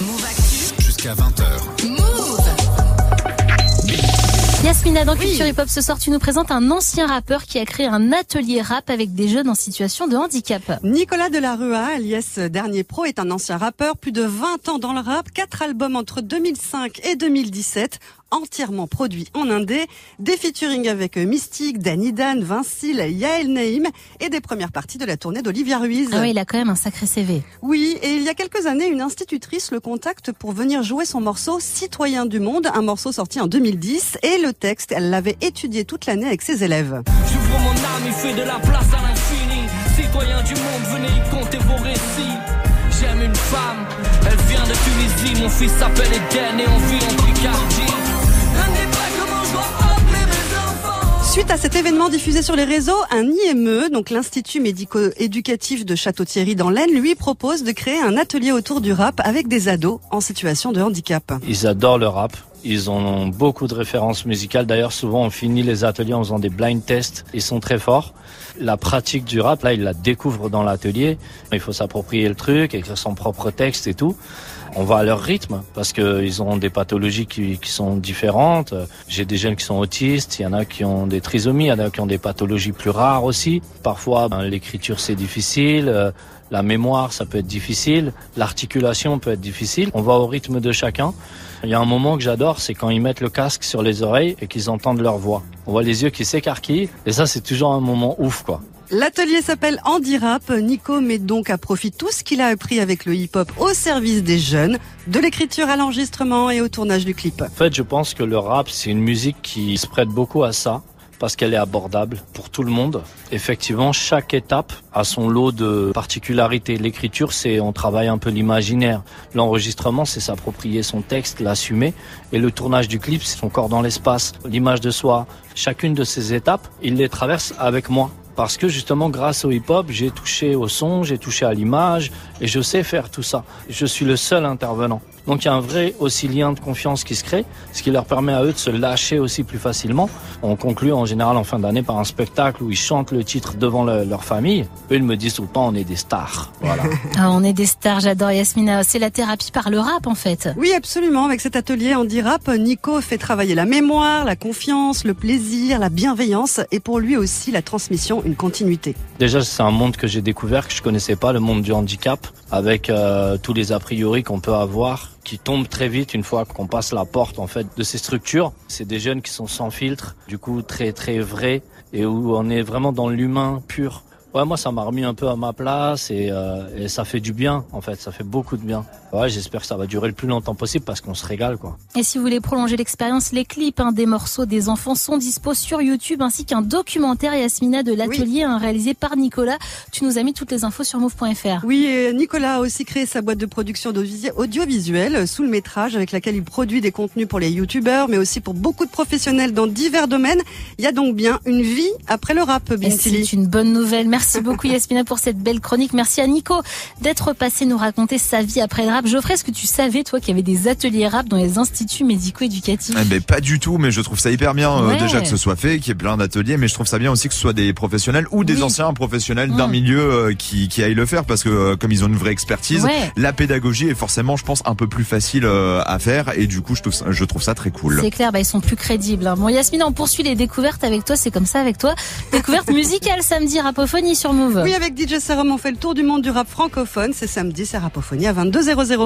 Move Actu. Jusqu'à 20h. Move. Yasmina, dans Culture Hip Hop ce soir, tu nous présentes un ancien rappeur qui a créé un atelier rap avec des jeunes en situation de handicap. Nicolas Delarua, alias Dernier Pro, est un ancien rappeur, plus de 20 ans dans le rap, quatre albums entre 2005 et 2017, entièrement produits en indé, des featuring avec Mystique, Danny Dan, Vincil, Yael Naïm et des premières parties de la tournée d'Olivia Ruiz. Ah ouais, il a quand même un sacré CV. Oui, et il y a quelques années, une institutrice le contacte pour venir jouer son morceau Citoyen du monde, un morceau sorti en 2010 et le texte, elle l'avait étudié toute l'année avec ses élèves. J'ouvre mon âme et fais de la place à l'infini. Citoyens du monde, venez y compter vos récits. J'aime une femme, elle vient de Tunisie. Mon fils s'appelle Eden et on vit en Picardie. Suite à cet événement diffusé sur les réseaux, un IME, donc l'Institut médico-éducatif de Château-Thierry dans l'Aisne, lui propose de créer un atelier autour du rap avec des ados en situation de handicap. Ils adorent le rap. Ils ont beaucoup de références musicales. D'ailleurs, souvent, on finit les ateliers en faisant des blind tests. Ils sont très forts. La pratique du rap, là, ils la découvrent dans l'atelier. Il faut s'approprier le truc, écrire son propre texte et tout. On va à leur rythme parce qu'ils ont des pathologies qui, qui sont différentes. J'ai des jeunes qui sont autistes, il y en a qui ont des trisomies, il y en a qui ont des pathologies plus rares aussi. Parfois, ben, l'écriture c'est difficile, la mémoire ça peut être difficile, l'articulation peut être difficile. On va au rythme de chacun. Il y a un moment que j'adore, c'est quand ils mettent le casque sur les oreilles et qu'ils entendent leur voix. On voit les yeux qui s'écarquillent et ça c'est toujours un moment ouf quoi. L'atelier s'appelle Andy Rap. Nico met donc à profit tout ce qu'il a appris avec le hip-hop au service des jeunes, de l'écriture à l'enregistrement et au tournage du clip. En fait, je pense que le rap, c'est une musique qui se prête beaucoup à ça parce qu'elle est abordable pour tout le monde. Effectivement, chaque étape a son lot de particularités. L'écriture, c'est on travaille un peu l'imaginaire. L'enregistrement, c'est s'approprier son texte, l'assumer. Et le tournage du clip, c'est son corps dans l'espace, l'image de soi. Chacune de ces étapes, il les traverse avec moi. Parce que justement, grâce au hip-hop, j'ai touché au son, j'ai touché à l'image, et je sais faire tout ça. Je suis le seul intervenant. Donc il y a un vrai aussi lien de confiance qui se crée, ce qui leur permet à eux de se lâcher aussi plus facilement. On conclut en général en fin d'année par un spectacle où ils chantent le titre devant le- leur famille. Eux, ils me disent tout le temps, on est des stars. Voilà. Ah, on est des stars, j'adore Yasmina. C'est la thérapie par le rap en fait. Oui, absolument. Avec cet atelier Andy Rap, Nico fait travailler la mémoire, la confiance, le plaisir, la bienveillance et pour lui aussi la transmission, une continuité. Déjà, c'est un monde que j'ai découvert que je connaissais pas, le monde du handicap, avec euh, tous les a priori qu'on peut avoir, qui tombent très vite une fois qu'on passe la porte en fait de ces structures. C'est des jeunes qui sont sans filtre, du coup très très vrais et où on est vraiment dans l'humain pur. Ouais, moi ça m'a remis un peu à ma place et, euh, et ça fait du bien en fait, ça fait beaucoup de bien. Ouais, j'espère que ça va durer le plus longtemps possible parce qu'on se régale quoi. Et si vous voulez prolonger l'expérience, les clips hein, des morceaux des enfants sont dispo sur YouTube ainsi qu'un documentaire Yasmina de l'atelier hein, réalisé par Nicolas. Tu nous as mis toutes les infos sur move.fr. Oui, et Nicolas a aussi créé sa boîte de production audiovisuelle sous le métrage avec laquelle il produit des contenus pour les youtubeurs mais aussi pour beaucoup de professionnels dans divers domaines. Il y a donc bien une vie après le rap, Et Bintili. c'est une bonne nouvelle. Merci beaucoup Yasmina pour cette belle chronique. Merci à Nico d'être passé nous raconter sa vie après le rap. Geoffrey, est-ce que tu savais toi qu'il y avait des ateliers rap dans les instituts médico-éducatifs? Eh ben, pas du tout, mais je trouve ça hyper bien euh, déjà que ce soit fait, qu'il y ait plein d'ateliers, mais je trouve ça bien aussi que ce soit des professionnels ou des Oui. anciens professionnels d'un Mm. milieu euh, qui, qui aillent le faire parce que euh, comme ils ont une vraie expertise, Ouais. la pédagogie est forcément, je pense, un peu plus facile euh, à faire et du coup, je trouve ça, je trouve ça très cool. C'est clair, bah, ils sont plus crédibles. hein. Bon, Yasmina, on poursuit les découvertes avec toi. C'est comme ça avec toi. Découverte musicale samedi, rapophonie sur Move. Oui, avec DJ Serum, on fait le tour du monde du rap francophone. C'est samedi, c'est Rapophonie à 22h00.